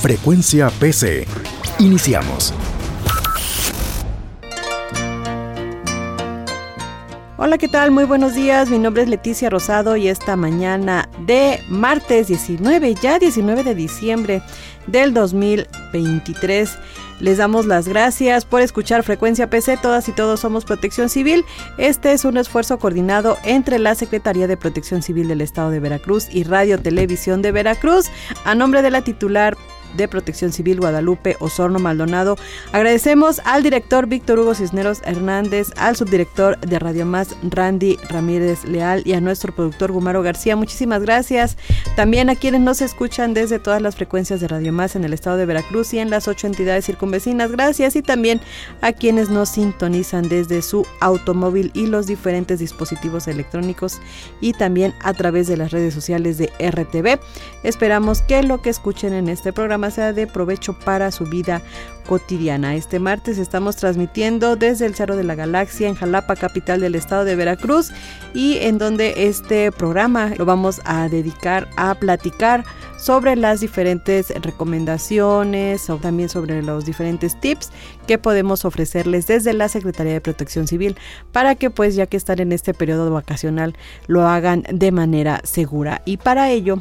Frecuencia PC. Iniciamos. Hola, ¿qué tal? Muy buenos días. Mi nombre es Leticia Rosado y esta mañana de martes 19, ya 19 de diciembre del 2023. Les damos las gracias por escuchar Frecuencia PC. Todas y todos somos Protección Civil. Este es un esfuerzo coordinado entre la Secretaría de Protección Civil del Estado de Veracruz y Radio Televisión de Veracruz. A nombre de la titular de Protección Civil Guadalupe Osorno Maldonado. Agradecemos al director Víctor Hugo Cisneros Hernández, al subdirector de Radio Más Randy Ramírez Leal y a nuestro productor Gumaro García. Muchísimas gracias. También a quienes nos escuchan desde todas las frecuencias de Radio Más en el estado de Veracruz y en las ocho entidades circunvecinas. Gracias y también a quienes nos sintonizan desde su automóvil y los diferentes dispositivos electrónicos y también a través de las redes sociales de RTV. Esperamos que lo que escuchen en este programa sea de provecho para su vida cotidiana. Este martes estamos transmitiendo desde el Cerro de la Galaxia en Jalapa, capital del estado de Veracruz, y en donde este programa lo vamos a dedicar a platicar sobre las diferentes recomendaciones o también sobre los diferentes tips que podemos ofrecerles desde la Secretaría de Protección Civil para que pues ya que están en este periodo vacacional lo hagan de manera segura. Y para ello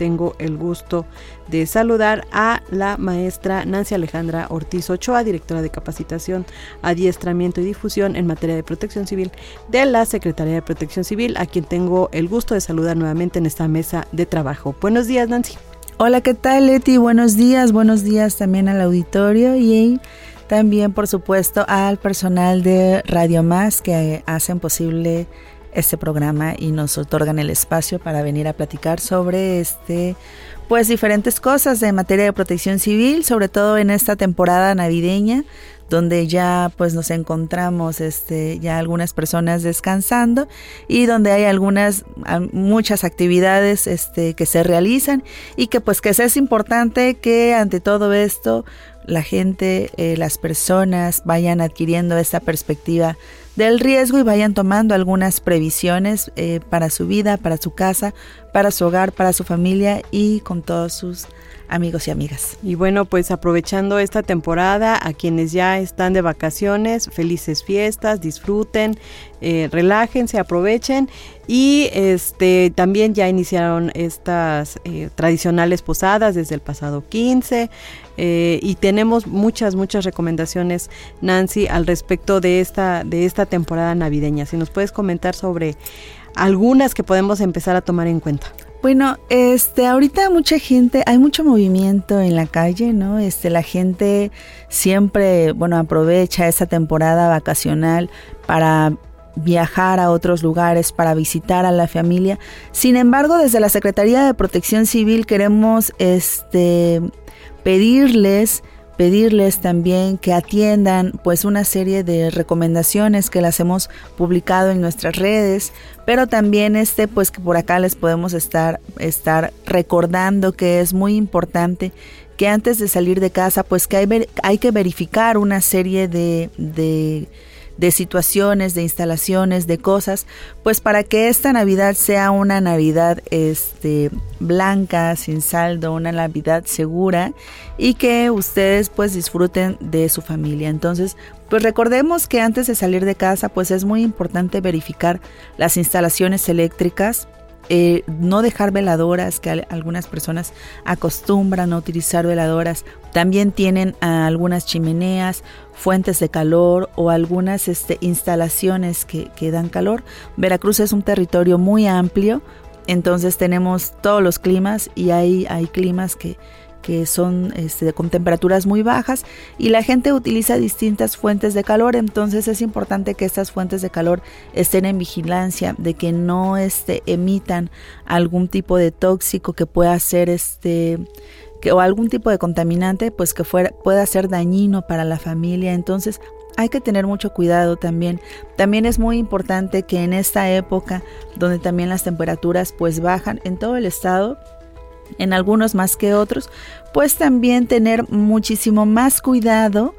tengo el gusto de saludar a la maestra Nancy Alejandra Ortiz Ochoa, directora de capacitación, adiestramiento y difusión en materia de protección civil de la Secretaría de Protección Civil, a quien tengo el gusto de saludar nuevamente en esta mesa de trabajo. Buenos días, Nancy. Hola, ¿qué tal, Leti? Buenos días, buenos días también al auditorio y también, por supuesto, al personal de Radio Más que hacen posible este programa y nos otorgan el espacio para venir a platicar sobre este pues diferentes cosas de materia de protección civil, sobre todo en esta temporada navideña donde ya pues nos encontramos este ya algunas personas descansando y donde hay algunas muchas actividades este que se realizan y que pues que es importante que ante todo esto la gente eh, las personas vayan adquiriendo esta perspectiva del riesgo y vayan tomando algunas previsiones eh, para su vida, para su casa, para su hogar, para su familia y con todos sus amigos y amigas. Y bueno, pues aprovechando esta temporada, a quienes ya están de vacaciones, felices fiestas, disfruten, eh, relájense, aprovechen y este también ya iniciaron estas eh, tradicionales posadas desde el pasado 15. Eh, y tenemos muchas, muchas recomendaciones, Nancy, al respecto de esta, de esta temporada navideña. Si nos puedes comentar sobre algunas que podemos empezar a tomar en cuenta. Bueno, este, ahorita mucha gente, hay mucho movimiento en la calle, ¿no? Este, la gente siempre, bueno, aprovecha esa temporada vacacional para viajar a otros lugares, para visitar a la familia. Sin embargo, desde la Secretaría de Protección Civil queremos, este, pedirles pedirles también que atiendan pues una serie de recomendaciones que las hemos publicado en nuestras redes, pero también este pues que por acá les podemos estar estar recordando que es muy importante que antes de salir de casa pues que hay, hay que verificar una serie de, de de situaciones, de instalaciones, de cosas, pues para que esta Navidad sea una Navidad este blanca, sin saldo, una Navidad segura y que ustedes pues disfruten de su familia. Entonces, pues recordemos que antes de salir de casa, pues es muy importante verificar las instalaciones eléctricas, eh, no dejar veladoras, que algunas personas acostumbran a utilizar veladoras. También tienen ah, algunas chimeneas, fuentes de calor o algunas este, instalaciones que, que dan calor. Veracruz es un territorio muy amplio, entonces tenemos todos los climas y hay, hay climas que, que son este, con temperaturas muy bajas y la gente utiliza distintas fuentes de calor, entonces es importante que estas fuentes de calor estén en vigilancia de que no este, emitan algún tipo de tóxico que pueda ser este o algún tipo de contaminante, pues que fuera, pueda ser dañino para la familia. Entonces, hay que tener mucho cuidado también. También es muy importante que en esta época, donde también las temperaturas pues bajan en todo el estado, en algunos más que otros, pues también tener muchísimo más cuidado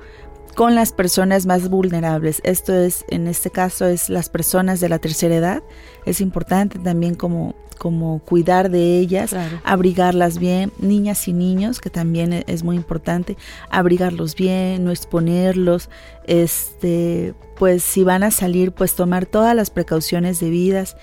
con las personas más vulnerables. Esto es, en este caso, es las personas de la tercera edad. Es importante también como, como cuidar de ellas, abrigarlas bien, niñas y niños, que también e, es muy importante, abrigarlos bien, no exponerlos, este, pues si van a salir, pues tomar todas las precauciones debidas,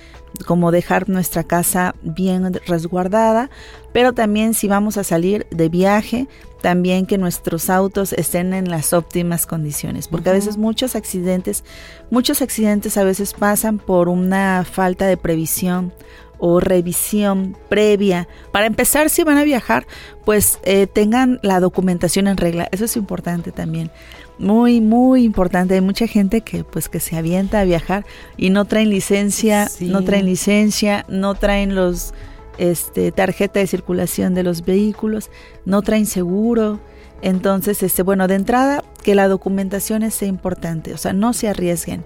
como dejar nuestra casa bien resguardada, pero también si vamos a salir de viaje, también que nuestros autos estén en las óptimas condiciones, porque a veces muchos accidentes, muchos accidentes a veces pasan por una falta de previsión o revisión previa. Para empezar, si van a viajar, pues eh, tengan la documentación en regla. Eso es importante también. Muy, muy importante. Hay mucha gente que pues que se avienta a viajar y no traen licencia, no traen licencia, no traen los este, tarjeta de circulación de los vehículos, no traen seguro. Entonces, este, bueno, de entrada, que la documentación sea importante, o sea, no se arriesguen.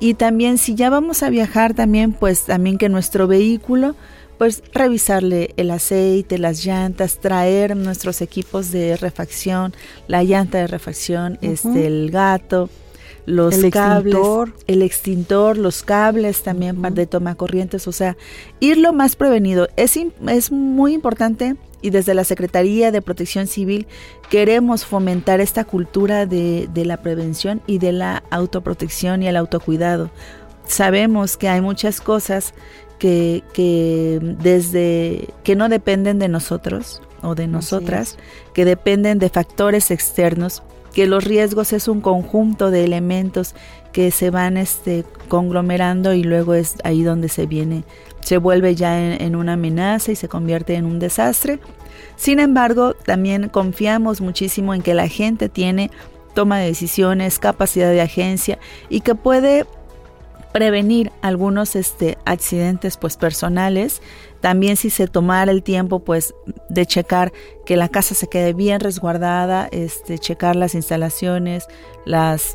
Y también, si ya vamos a viajar, también, pues, también que nuestro vehículo, pues, revisarle el aceite, las llantas, traer nuestros equipos de refacción, la llanta de refacción, este, el gato, los cables, el extintor, los cables también de toma corrientes, o sea, ir lo más prevenido. Es, es muy importante y desde la Secretaría de Protección Civil queremos fomentar esta cultura de, de la prevención y de la autoprotección y el autocuidado. Sabemos que hay muchas cosas que, que desde que no dependen de nosotros o de nosotras, que dependen de factores externos que los riesgos es un conjunto de elementos que se van este, conglomerando y luego es ahí donde se viene, se vuelve ya en, una amenaza y se convierte en un desastre. Sin embargo, también confiamos muchísimo en que la gente tiene toma de decisiones, capacidad de agencia y que puede prevenir algunos este, accidentes pues personales también si se tomara el tiempo pues de checar que la casa se quede bien resguardada, este, checar las instalaciones, las,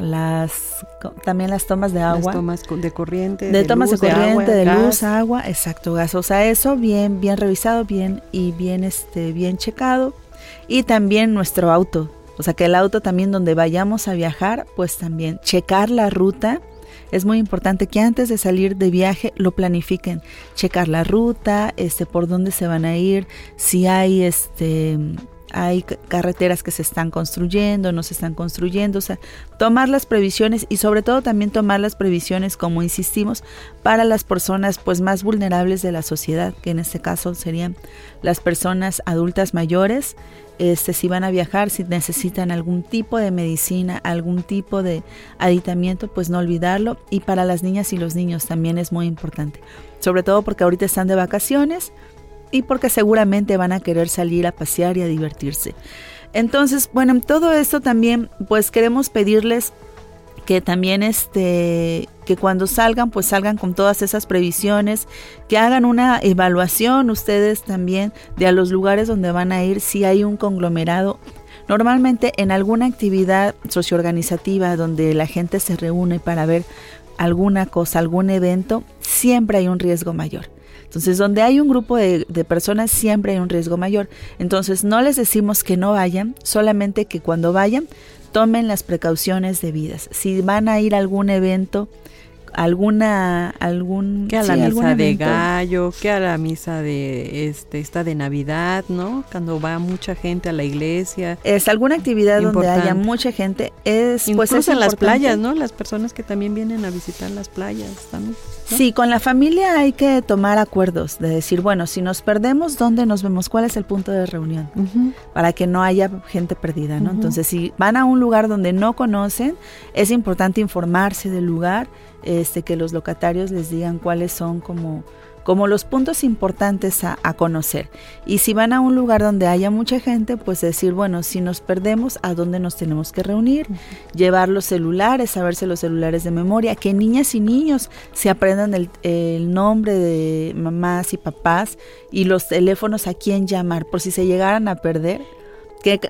las también las tomas de agua. Las tomas de corriente. De, tomas de corriente, de, luz, agua, exacto, gas. O sea, eso bien, bien revisado, bien y bien, este, bien checado. Y también nuestro auto. O sea, que el auto también donde vayamos a viajar, pues también checar la ruta es muy importante que antes de salir de viaje lo planifiquen, checar la ruta, este, por dónde se van a ir, si hay este hay carreteras que se están construyendo, no se están construyendo, o sea, tomar las previsiones y sobre todo también tomar las previsiones, como insistimos, para las personas pues más vulnerables de la sociedad, que en este caso serían las personas adultas mayores, este, si van a viajar, si necesitan algún tipo de medicina, algún tipo de aditamiento, pues no olvidarlo. Y para las niñas y los niños también es muy importante. Sobre todo porque ahorita están de vacaciones y porque seguramente van a querer salir a pasear y a divertirse. Entonces, bueno, todo esto también, pues queremos pedirles que también este que cuando salgan pues salgan con todas esas previsiones, que hagan una evaluación ustedes también de a los lugares donde van a ir si hay un conglomerado Normalmente en alguna actividad socioorganizativa donde la gente se reúne para ver alguna cosa, algún evento, siempre hay un riesgo mayor. Entonces, donde hay un grupo de, de, personas, siempre hay un riesgo mayor. Entonces, no les decimos que no vayan, solamente que cuando vayan, tomen las precauciones debidas. Si van a ir a algún evento, alguna algún que a la misa de gallo, que a la misa de este esta de Navidad, ¿no? Cuando va mucha gente a la iglesia. Es alguna actividad donde haya mucha gente, es pues es en las playas, ¿no? Las personas que también vienen a visitar las playas también. Sí, con la familia hay que tomar acuerdos de decir, bueno, si nos perdemos, ¿dónde nos vemos? ¿Cuál es el punto de reunión? Para que no haya gente perdida, ¿no? Entonces, si van a un lugar donde no conocen, es importante informarse del lugar, este, que los locatarios les digan cuáles son como como los puntos importantes a, conocer. Y si van a un lugar donde haya mucha gente, pues decir, bueno, si nos perdemos, ¿a dónde nos tenemos que reunir? Llevar los celulares, saberse los celulares de memoria, que niñas y niños se aprendan el, el nombre de mamás y papás y los teléfonos a quién llamar, por si se llegaran a perder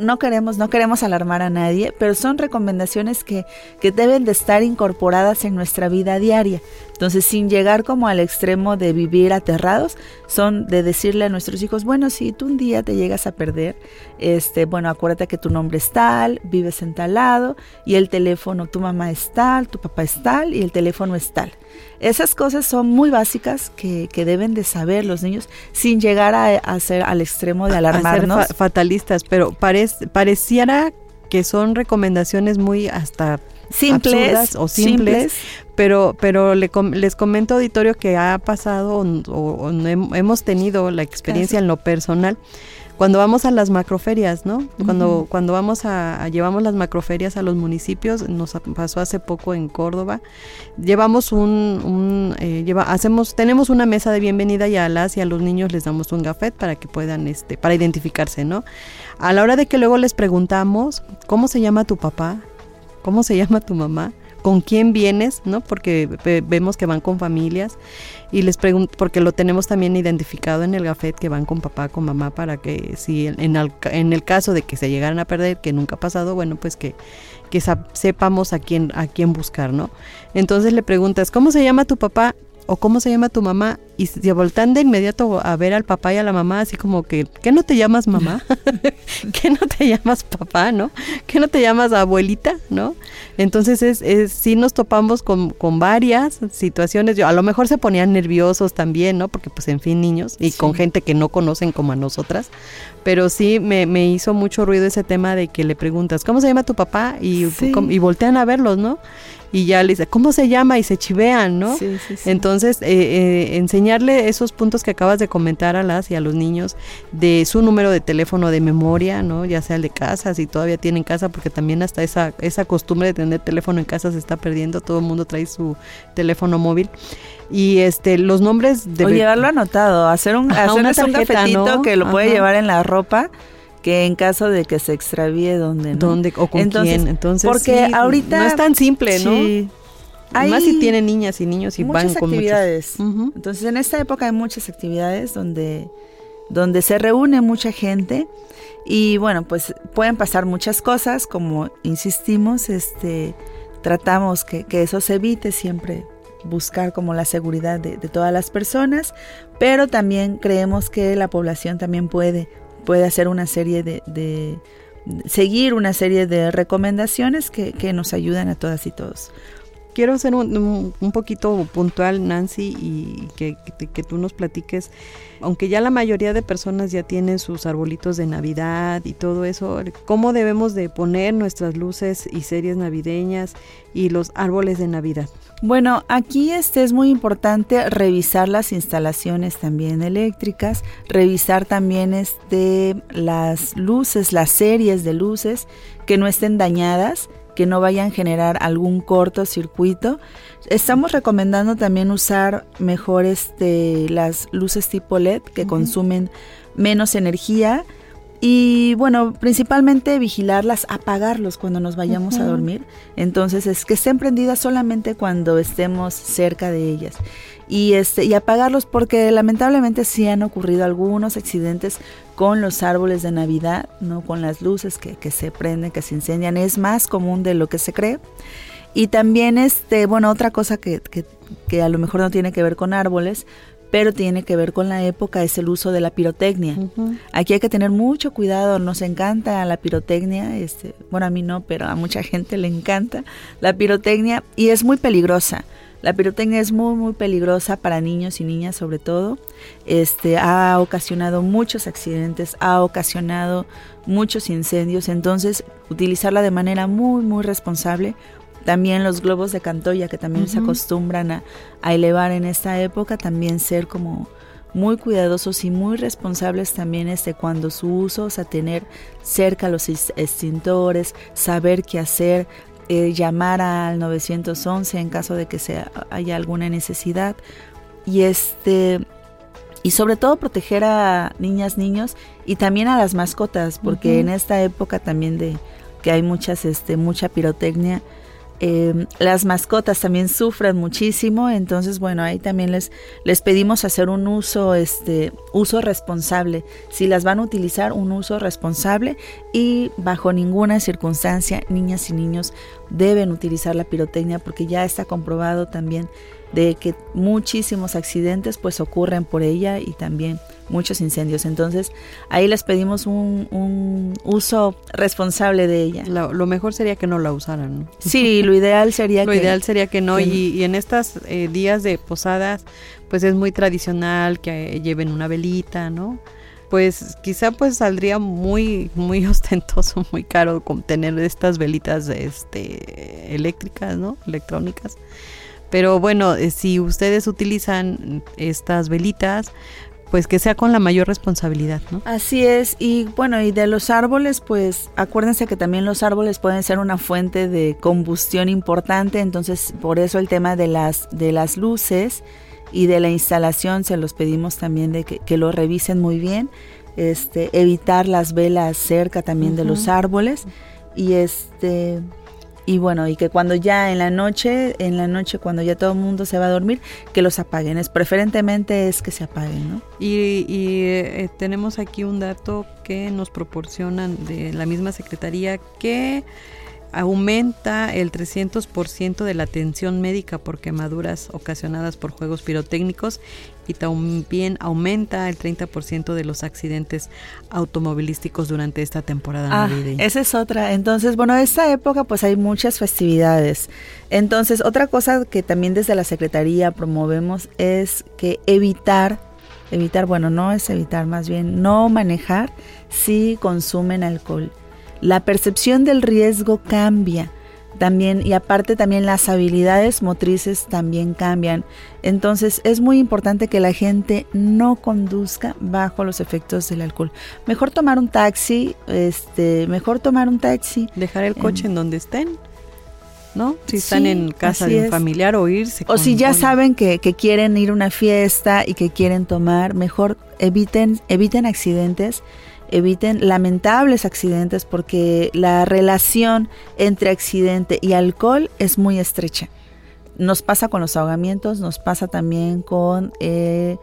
no queremos, no queremos alarmar a nadie, pero son recomendaciones que, que deben de estar incorporadas en nuestra vida diaria. Entonces, sin llegar como al extremo de vivir aterrados, son de decirle a nuestros hijos, bueno, si tú un día te llegas a perder, este, bueno, acuérdate que tu nombre es tal, vives en tal lado, y el teléfono, tu mamá es tal, tu papá es tal, y el teléfono es tal. Esas cosas son muy básicas que, que deben de saber los niños sin llegar a, ser al extremo de alarmarnos. ser fatalistas, pero pareciera que son recomendaciones muy hasta simples o simples, pero pero les comento auditorio que ha pasado o, hemos tenido la experiencia en lo personal cuando vamos a las macroferias, ¿no? Cuando, cuando vamos a, llevamos las macroferias a los municipios, nos pasó hace poco en Córdoba, llevamos un, un eh, lleva, hacemos, tenemos una mesa de bienvenida y a las y a los niños les damos un gafet para que puedan, este, para identificarse, ¿no? A la hora de que luego les preguntamos, ¿cómo se llama tu papá? ¿Cómo se llama tu mamá? ¿Con quién vienes? ¿No? Porque vemos que van con familias y les pregunto, porque lo tenemos también identificado en el gafet que van con papá, con mamá, para que si en el, en el caso de que se llegaran a perder, que nunca ha pasado, bueno, pues que, que sepamos a quién, a quién buscar, ¿no? Entonces le preguntas, ¿cómo se llama tu papá? o cómo se llama tu mamá y se voltan de inmediato a ver al papá y a la mamá así como que ¿qué no te llamas mamá? ¿Qué no te llamas papá, no? ¿Qué no te llamas abuelita, no? Entonces es, es sí nos topamos con, con varias situaciones, yo a lo mejor se ponían nerviosos también, ¿no? Porque pues en fin niños y con gente que no conocen como a nosotras, pero sí me, me, hizo mucho ruido ese tema de que le preguntas, ¿cómo se llama tu papá? Y, y voltean a verlos, ¿no? y ya le dice, ¿cómo se llama? Y se chivean, ¿no? Sí, sí, sí. Entonces, eh, eh, enseñarle esos puntos que acabas de comentar a las y a los niños de su número de teléfono de memoria, ¿no? Ya sea el de casa, si todavía tienen casa, porque también hasta esa, esa costumbre de tener teléfono en casa se está perdiendo, todo el mundo trae su teléfono móvil. Y este, los nombres de... O llevarlo anotado, hacer un, hacer un cafetito que lo puede llevar en la ropa que en caso de que se extravíe dónde ¿no? ¿Dónde o con quién? Entonces, porque ahorita no es tan simple, ¿no? Hay Más si tienen niñas y niños y van con actividades. Entonces, en esta época hay muchas actividades donde donde se reúne mucha gente y bueno, pues pueden pasar muchas cosas, como insistimos, este tratamos que, que eso se evite siempre buscar como la seguridad de, de, todas las personas, pero también creemos que la población también puede puede hacer una serie de, seguir una serie de recomendaciones que, que, nos ayudan a todas y todos. Quiero ser un, un poquito puntual, Nancy, y que, que, tú nos platiques, aunque ya la mayoría de personas ya tienen sus arbolitos de Navidad y todo eso, ¿cómo debemos de poner nuestras luces y series navideñas y los árboles de Navidad? Bueno, aquí este es muy importante revisar las instalaciones también eléctricas, revisar también este las luces, las series de luces que no estén dañadas, que no vayan a generar algún cortocircuito. Estamos recomendando también usar mejor este las luces tipo LED que consumen menos energía y bueno, principalmente vigilarlas, apagarlos cuando nos vayamos a dormir. Entonces es que estén prendidas solamente cuando estemos cerca de ellas. Y, este, y apagarlos porque lamentablemente sí han ocurrido algunos accidentes con los árboles de Navidad, ¿no? con las luces que, que se prenden, que se incendian. Es más común de lo que se cree. Y también, este, bueno, otra cosa que, que, que a lo mejor no tiene que ver con árboles, pero tiene que ver con la época, es el uso de la pirotecnia. Aquí hay que tener mucho cuidado, nos encanta la pirotecnia, este, bueno, a mí no, pero a mucha gente le encanta la pirotecnia y es muy peligrosa. La pirotecnia es muy muy peligrosa para niños y niñas sobre todo. Este ha ocasionado muchos accidentes, ha ocasionado muchos incendios, entonces utilizarla de manera muy muy responsable. También los globos de Cantoya, que también se acostumbran a, elevar en esta época, también ser como muy cuidadosos y muy responsables también este cuando su uso, o sea, tener cerca los extintores, saber qué hacer, eh, llamar al 911 en caso de que sea, haya alguna necesidad. Y este y sobre todo proteger a niñas, niños y también a las mascotas, porque en esta época también de que hay muchas, este, mucha pirotecnia, eh, las mascotas también sufren muchísimo, entonces bueno, ahí también les, les pedimos hacer un uso, este, uso responsable. Si las van a utilizar, un uso responsable y bajo ninguna circunstancia, niñas y niños deben utilizar la pirotecnia porque ya está comprobado también de que muchísimos accidentes pues ocurren por ella y también muchos incendios. Entonces ahí les pedimos un, uso responsable de ella. Lo, mejor sería que no la usaran. ¿no? Sí, lo ideal sería lo ideal sería que no. y, en estos eh, días de posadas pues es muy tradicional que lleven una velita, ¿no? pues quizá pues saldría muy muy ostentoso, muy caro tener estas velitas este eléctricas, ¿no? electrónicas. Pero bueno, eh, si ustedes utilizan estas velitas, pues que sea con la mayor responsabilidad, ¿no? Así es, y bueno, y de los árboles, pues acuérdense que también los árboles pueden ser una fuente de combustión importante, entonces por eso el tema de las, de las luces y de la instalación se los pedimos también de que, lo revisen muy bien, este, evitar las velas cerca también de los árboles y este y bueno, y que cuando ya en la noche, en la noche cuando ya todo el mundo se va a dormir, que los apaguen. Es preferentemente es que se apaguen, ¿no? Y, eh, tenemos aquí un dato que nos proporcionan de la misma secretaría que aumenta el 300% de la atención médica por quemaduras ocasionadas por juegos pirotécnicos y también aumenta el 30% de los accidentes automovilísticos durante esta temporada ah, Esa es otra. Entonces, bueno, esta época pues hay muchas festividades. Entonces, otra cosa que también desde la Secretaría promovemos es que evitar, evitar, bueno, no es evitar, más bien no manejar si consumen alcohol la percepción del riesgo cambia también y aparte también las habilidades motrices también cambian. Entonces es muy importante que la gente no conduzca bajo los efectos del alcohol. Mejor tomar un taxi, este, mejor tomar un taxi. Dejar el coche en, donde estén. ¿No? Si están en casa de un familiar o irse. O si ya saben que, que, quieren ir a una fiesta y que quieren tomar, mejor eviten, eviten accidentes eviten lamentables accidentes porque la relación entre accidente y alcohol es muy estrecha. Nos pasa con los ahogamientos, nos pasa también con eh,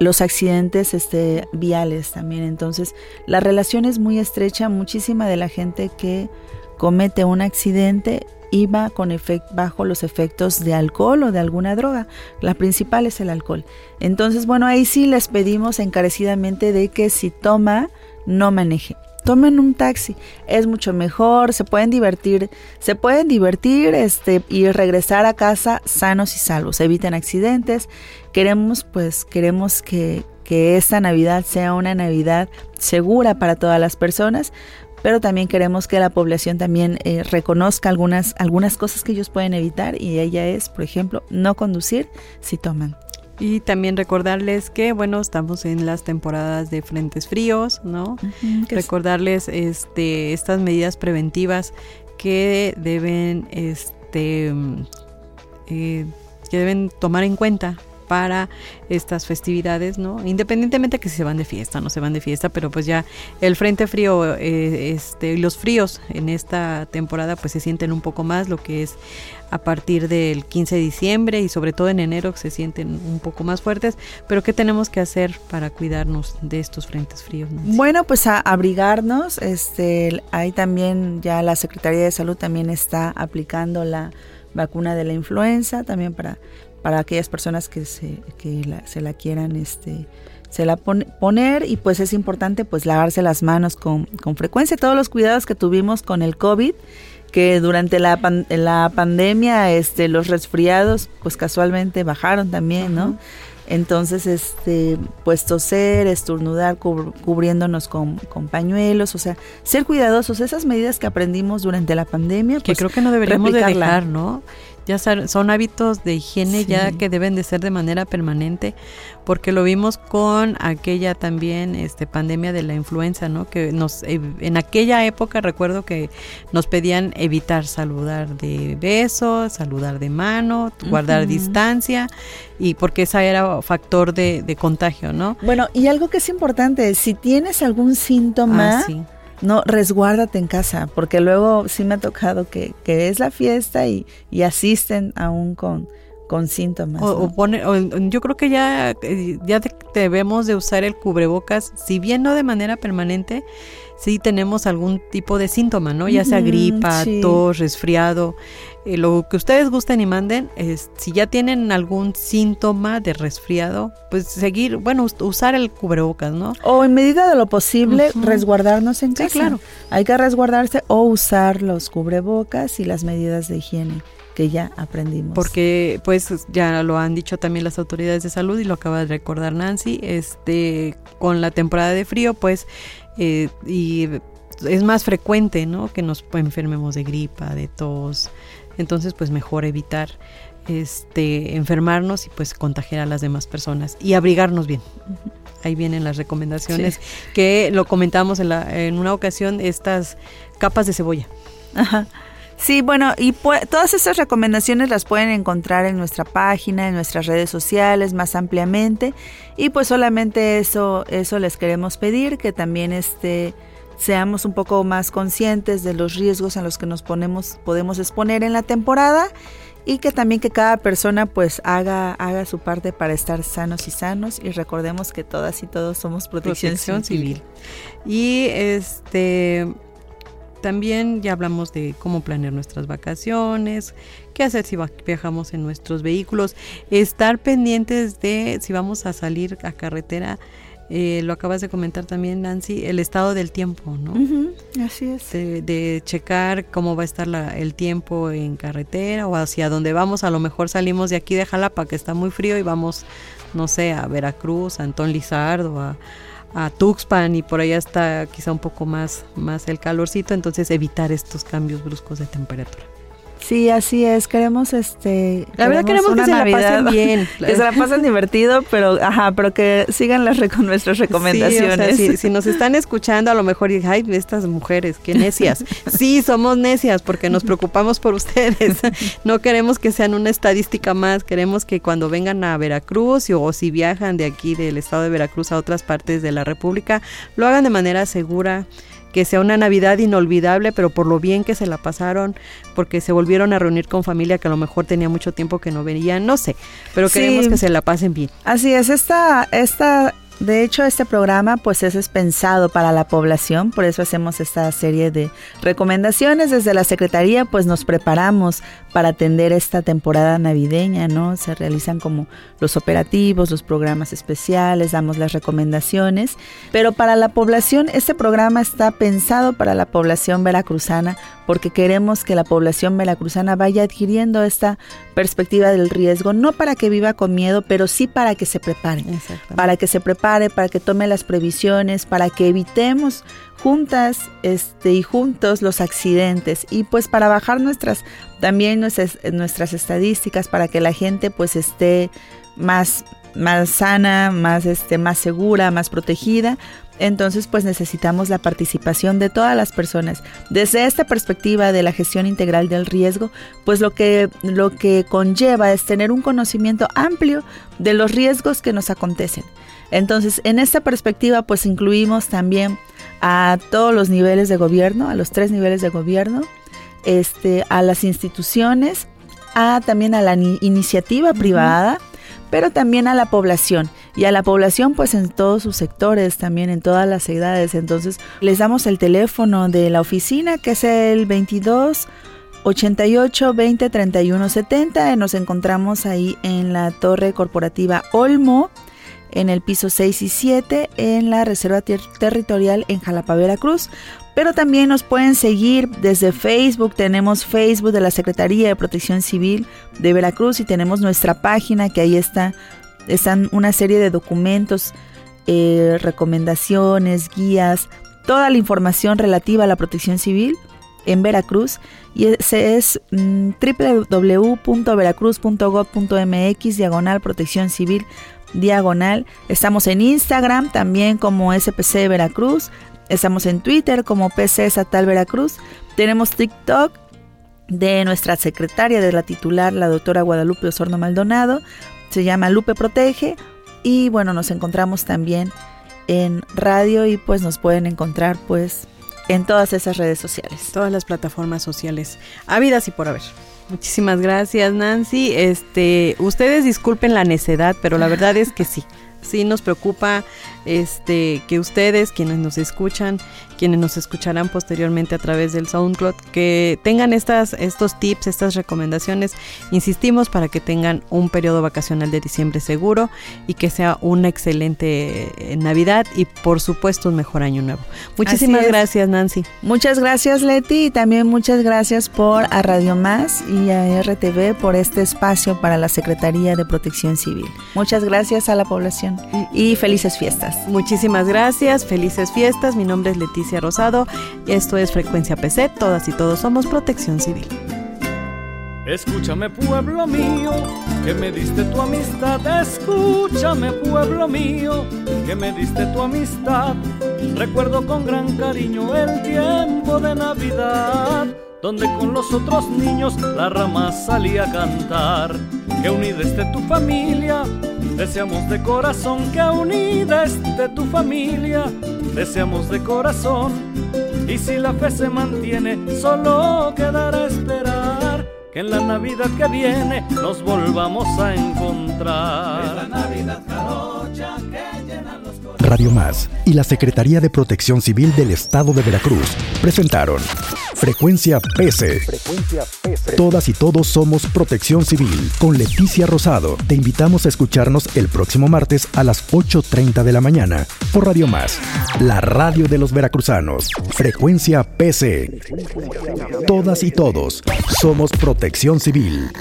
los accidentes este, viales también. Entonces, la relación es muy estrecha. Muchísima de la gente que comete un accidente iba con bajo los efectos de alcohol o de alguna droga. La principal es el alcohol. Entonces, bueno, ahí sí les pedimos encarecidamente de que si toma, no maneje. Tomen un taxi, es mucho mejor, se pueden divertir, se pueden divertir este, y regresar a casa sanos y salvos, eviten accidentes. Queremos, pues, queremos que, que esta Navidad sea una Navidad segura para todas las personas, pero también queremos que la población también eh, reconozca algunas, algunas cosas que ellos pueden evitar y ella es, por ejemplo, no conducir si toman. Y también recordarles que, bueno, estamos en las temporadas de frentes fríos, ¿no? recordarles este, estas medidas preventivas que deben, este, eh, que deben tomar en cuenta para estas festividades, ¿no? Independientemente que si se van de fiesta, no se van de fiesta, pero pues ya el frente frío, eh, este, los fríos en esta temporada pues se sienten un poco más, lo que es a partir del 15 de diciembre y sobre todo en enero se sienten un poco más fuertes, pero ¿qué tenemos que hacer para cuidarnos de estos frentes fríos? Bueno, pues a abrigarnos, este, ahí también ya la Secretaría de Salud también está aplicando la vacuna de la influenza, también para, para aquellas personas que se, que la, se la quieran este, se la poner y pues es importante pues lavarse las manos con, con frecuencia, todos los cuidados que tuvimos con el COVID que durante la, la pandemia este, los resfriados pues casualmente bajaron también, ¿no? Entonces, este, pues toser, estornudar cubriéndonos con, con, pañuelos, o sea, ser cuidadosos, esas medidas que aprendimos durante la pandemia. que pues, creo que no deberíamos de dejar, ¿no? Ya son hábitos de higiene ya que deben de ser de manera permanente, porque lo vimos con aquella también este pandemia de la influenza, ¿no? Que nos en aquella época recuerdo que nos pedían evitar saludar de beso, saludar de mano, guardar distancia y porque esa era factor de, contagio, ¿no? Bueno, y algo que es importante, si tienes algún síntoma, ah, no, resguárdate en casa, porque luego sí me ha tocado que, que es la fiesta y, y asisten aún con, con síntomas. O, pone, yo creo que ya, eh, ya debemos de usar el cubrebocas, si bien no de manera permanente, sí tenemos algún tipo de síntoma, ¿no? Ya sea gripa, tos, resfriado. Eh, lo que ustedes gusten y manden, es, si ya tienen algún síntoma de resfriado, pues seguir, bueno, usar el cubrebocas, ¿no? O en medida de lo posible, resguardarnos en casa. claro. Hay que resguardarse o usar los cubrebocas y las medidas de higiene que ya aprendimos. Porque pues ya lo han dicho también las autoridades de salud y lo acaba de recordar Nancy, este con la temporada de frío pues eh, y es más frecuente, ¿no? Que nos enfermemos de gripa, de tos. Entonces, pues mejor evitar este enfermarnos y pues contagiar a las demás personas y abrigarnos bien. Ahí vienen las recomendaciones que lo comentamos en, la, en una ocasión, estas capas de cebolla. Ajá. Sí, bueno, y todas esas recomendaciones las pueden encontrar en nuestra página, en nuestras redes sociales más ampliamente. Y pues solamente eso, eso les queremos pedir, que también este, seamos un poco más conscientes de los riesgos a los que nos ponemos, podemos exponer en la temporada y que también que cada persona pues haga, haga su parte para estar sanos y sanos y recordemos que todas y todos somos protección, civil. Y este también ya hablamos de cómo planear nuestras vacaciones, qué hacer si viajamos en nuestros vehículos, estar pendientes de si vamos a salir a carretera. Eh, lo acabas de comentar también, Nancy, el estado del tiempo, ¿no? así es. De, checar cómo va a estar el tiempo en carretera o hacia dónde vamos. A lo mejor salimos de aquí de Jalapa, que está muy frío, y vamos, no sé, a Veracruz, a Antón Lizardo, a, a Tuxpan y por allá está quizá un poco más, más el calorcito, entonces evitar estos cambios bruscos de temperatura. Sí, así es. Queremos este. La verdad queremos que se la pasen bien. que se la pasen divertido, pero ajá, pero que sigan las con nuestras recomendaciones. Sí, si, nos están escuchando, a lo mejor dicen, ay, estas mujeres, qué necias. sí, somos necias porque nos preocupamos por ustedes. no queremos que sean una estadística más. Queremos que cuando vengan a Veracruz o si viajan de aquí del estado de Veracruz a otras partes de la República, lo hagan de manera segura que sea una Navidad inolvidable, pero por lo bien que se la pasaron, porque se volvieron a reunir con familia que a lo mejor tenía mucho tiempo que no venían, no sé, pero queremos que se la pasen bien. Así es, esta, esta de hecho, este programa pues es pensado para la población, por eso hacemos esta serie de recomendaciones. Desde la Secretaría pues nos preparamos para atender esta temporada navideña, ¿no? Se realizan como los operativos, los programas especiales, damos las recomendaciones, pero para la población este programa está pensado para la población veracruzana porque queremos que la población veracruzana vaya adquiriendo esta perspectiva del riesgo, no para que viva con miedo, pero sí para que se prepare, para que se prepare, para que tome las previsiones, para que evitemos juntas este, y juntos los accidentes. Y pues para bajar nuestras también nuestras, nuestras estadísticas para que la gente pues esté más más sana, más este más segura, más protegida entonces, pues necesitamos la participación de todas las personas. Desde esta perspectiva de la gestión integral del riesgo, pues lo que, lo que conlleva es tener un conocimiento amplio de los riesgos que nos acontecen. Entonces, en esta perspectiva, pues incluimos también a todos los niveles de gobierno, a los tres niveles de gobierno, este, a las instituciones, a también a la iniciativa privada, pero también a la población y a la población pues en todos sus sectores, también en todas las edades. Entonces les damos el teléfono de la oficina que es el 22 88 20 31 70. Nos encontramos ahí en la torre corporativa Olmo en el piso 6 y 7 en la Reserva Territorial en Jalapa, Veracruz. Pero también nos pueden seguir desde Facebook. Tenemos Facebook de la Secretaría de Protección Civil de Veracruz y tenemos nuestra página que ahí está. Están una serie de documentos, eh, recomendaciones, guías, toda la información relativa a la protección civil en Veracruz y ese es mm, www.veracruz.gov.mx diagonal protección civil diagonal. Estamos en Instagram también como SPC Veracruz. Estamos en Twitter como PC Satal Veracruz. Tenemos TikTok de nuestra secretaria de la titular, la doctora Guadalupe Osorno Maldonado. Se llama Lupe Protege. Y bueno, nos encontramos también en radio y pues nos pueden encontrar pues en todas esas redes sociales. Todas las plataformas sociales, ávidas y por haber. Muchísimas gracias, Nancy. Este, ustedes disculpen la necedad, pero la verdad es que sí. Sí nos preocupa este que ustedes, quienes nos escuchan, quienes nos escucharán posteriormente a través del SoundCloud, que tengan estas, estos tips, estas recomendaciones, insistimos, para que tengan un periodo vacacional de diciembre seguro y que sea una excelente eh, Navidad y por supuesto un mejor año nuevo. Muchísimas gracias, Nancy. Muchas gracias, Leti, y también muchas gracias por a Radio Más y a RTV por este espacio para la Secretaría de Protección Civil. Muchas gracias a la población y felices fiestas. Muchísimas gracias, felices fiestas. Mi nombre es Leticia Rosado. Esto es Frecuencia PC. Todas y todos somos Protección Civil. Escúchame pueblo mío, que me diste tu amistad. Escúchame pueblo mío, que me diste tu amistad. Recuerdo con gran cariño el tiempo de Navidad, donde con los otros niños la rama salía a cantar. Que unida esté tu familia, deseamos de corazón. Que unida esté tu familia, deseamos de corazón. Y si la fe se mantiene, solo quedará esperar que en la Navidad que viene nos volvamos a encontrar. Es la Navidad que llena los Radio Más y la Secretaría de Protección Civil del Estado de Veracruz presentaron Frecuencia PC. Frecuencia PC. Todas y todos somos Protección Civil con Leticia Rosado. Te invitamos a escucharnos el próximo martes a las 8.30 de la mañana por Radio Más, la radio de los veracruzanos. Frecuencia PC. Todas y todos somos Protección Civil.